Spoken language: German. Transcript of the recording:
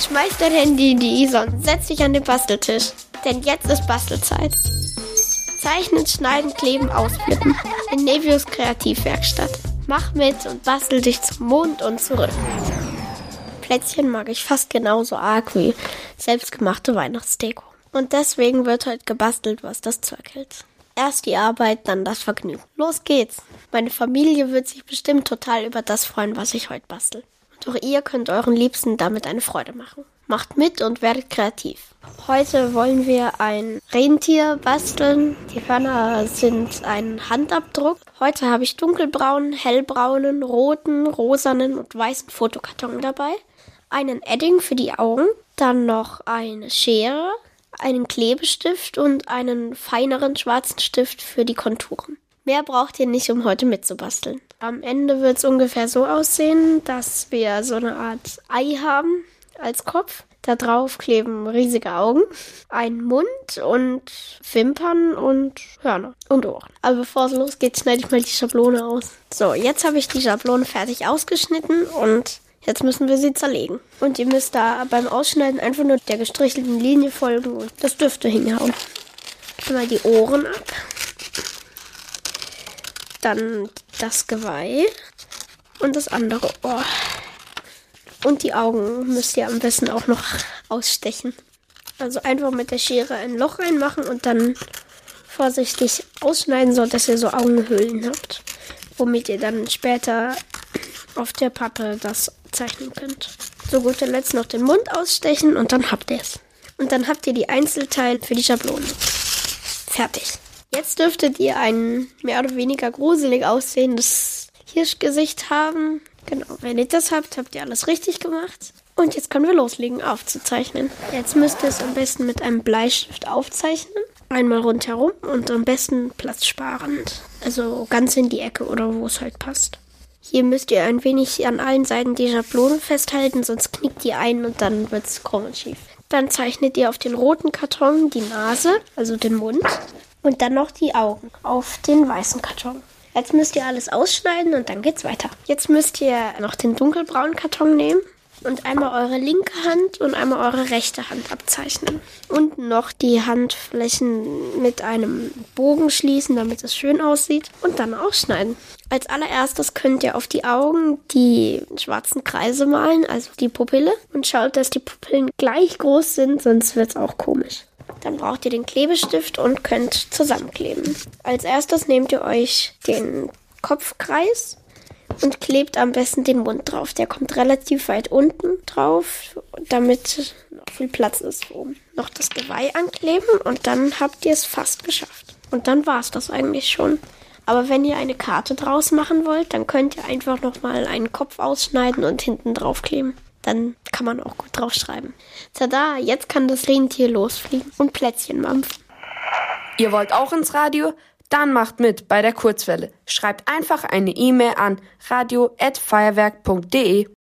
Schmeiß dein Handy in die Isa und setz dich an den Basteltisch. Denn jetzt ist Bastelzeit. Zeichnen, schneiden, kleben, ausflippen. In Nevius Kreativwerkstatt. Mach mit und bastel dich zum Mond und zurück. Plätzchen mag ich fast genauso arg wie selbstgemachte Weihnachtsdeko. Und deswegen wird heute gebastelt, was das Zeug hält. Erst die Arbeit, dann das Vergnügen. Los geht's. Meine Familie wird sich bestimmt total über das freuen, was ich heute bastel. Doch ihr könnt euren Liebsten damit eine Freude machen. Macht mit und werdet kreativ. Heute wollen wir ein Rentier basteln. Die Hörner sind ein Handabdruck. Heute habe ich dunkelbraunen, hellbraunen, roten, rosanen und weißen Fotokarton dabei. Einen Edding für die Augen. Dann noch eine Schere, einen Klebestift und einen feineren schwarzen Stift für die Konturen. Mehr braucht ihr nicht, um heute mitzubasteln. Am Ende wird es ungefähr so aussehen, dass wir so eine Art Ei haben als Kopf. Da drauf kleben riesige Augen, ein Mund und Wimpern und Hörner und Ohren. Aber bevor es losgeht, schneide ich mal die Schablone aus. So, jetzt habe ich die Schablone fertig ausgeschnitten und jetzt müssen wir sie zerlegen. Und ihr müsst da beim Ausschneiden einfach nur der gestrichelten Linie folgen und das dürfte hinhauen. Mal die Ohren ab. Dann das Geweih und das andere Ohr. Und die Augen müsst ihr am besten auch noch ausstechen. Also einfach mit der Schere ein Loch reinmachen und dann vorsichtig ausschneiden, so dass ihr so Augenhöhlen habt, womit ihr dann später auf der Pappe das zeichnen könnt. Zu guter Letzt noch den Mund ausstechen und dann habt ihr es. Und dann habt ihr die Einzelteile für die Schablone. Fertig. Jetzt dürftet ihr ein mehr oder weniger gruselig aussehendes Hirschgesicht haben. Genau, wenn ihr das habt, habt ihr alles richtig gemacht. Und jetzt können wir loslegen, aufzuzeichnen. Jetzt müsst ihr es am besten mit einem Bleistift aufzeichnen. Einmal rundherum und am besten platzsparend. Also ganz in die Ecke oder wo es halt passt. Hier müsst ihr ein wenig an allen Seiten die Schablone festhalten, sonst knickt die ein und dann wird es krumm und schief. Dann zeichnet ihr auf den roten Karton die Nase, also den Mund, und dann noch die Augen auf den weißen Karton. Jetzt müsst ihr alles ausschneiden und dann geht's weiter. Jetzt müsst ihr noch den dunkelbraunen Karton nehmen und einmal eure linke Hand und einmal eure rechte Hand abzeichnen. Und noch die Handflächen mit einem Bogen schließen, damit es schön aussieht. Und dann ausschneiden. Als allererstes könnt ihr auf die Augen die schwarzen Kreise malen, also die Pupille. Und schaut, dass die Pupillen gleich groß sind, sonst wird's auch komisch. Dann braucht ihr den Klebestift und könnt zusammenkleben. Als erstes nehmt ihr euch den Kopfkreis und klebt am besten den Mund drauf. Der kommt relativ weit unten drauf, damit noch viel Platz ist oben. Noch das Geweih ankleben und dann habt ihr es fast geschafft. Und dann war es das eigentlich schon. Aber wenn ihr eine Karte draus machen wollt, dann könnt ihr einfach nochmal einen Kopf ausschneiden und hinten drauf kleben. Dann kann man auch gut draufschreiben. Tada, jetzt kann das Rentier losfliegen und Plätzchen mampfen. Ihr wollt auch ins Radio? Dann macht mit bei der Kurzwelle. Schreibt einfach eine E-Mail an radio@feuerwerk.de.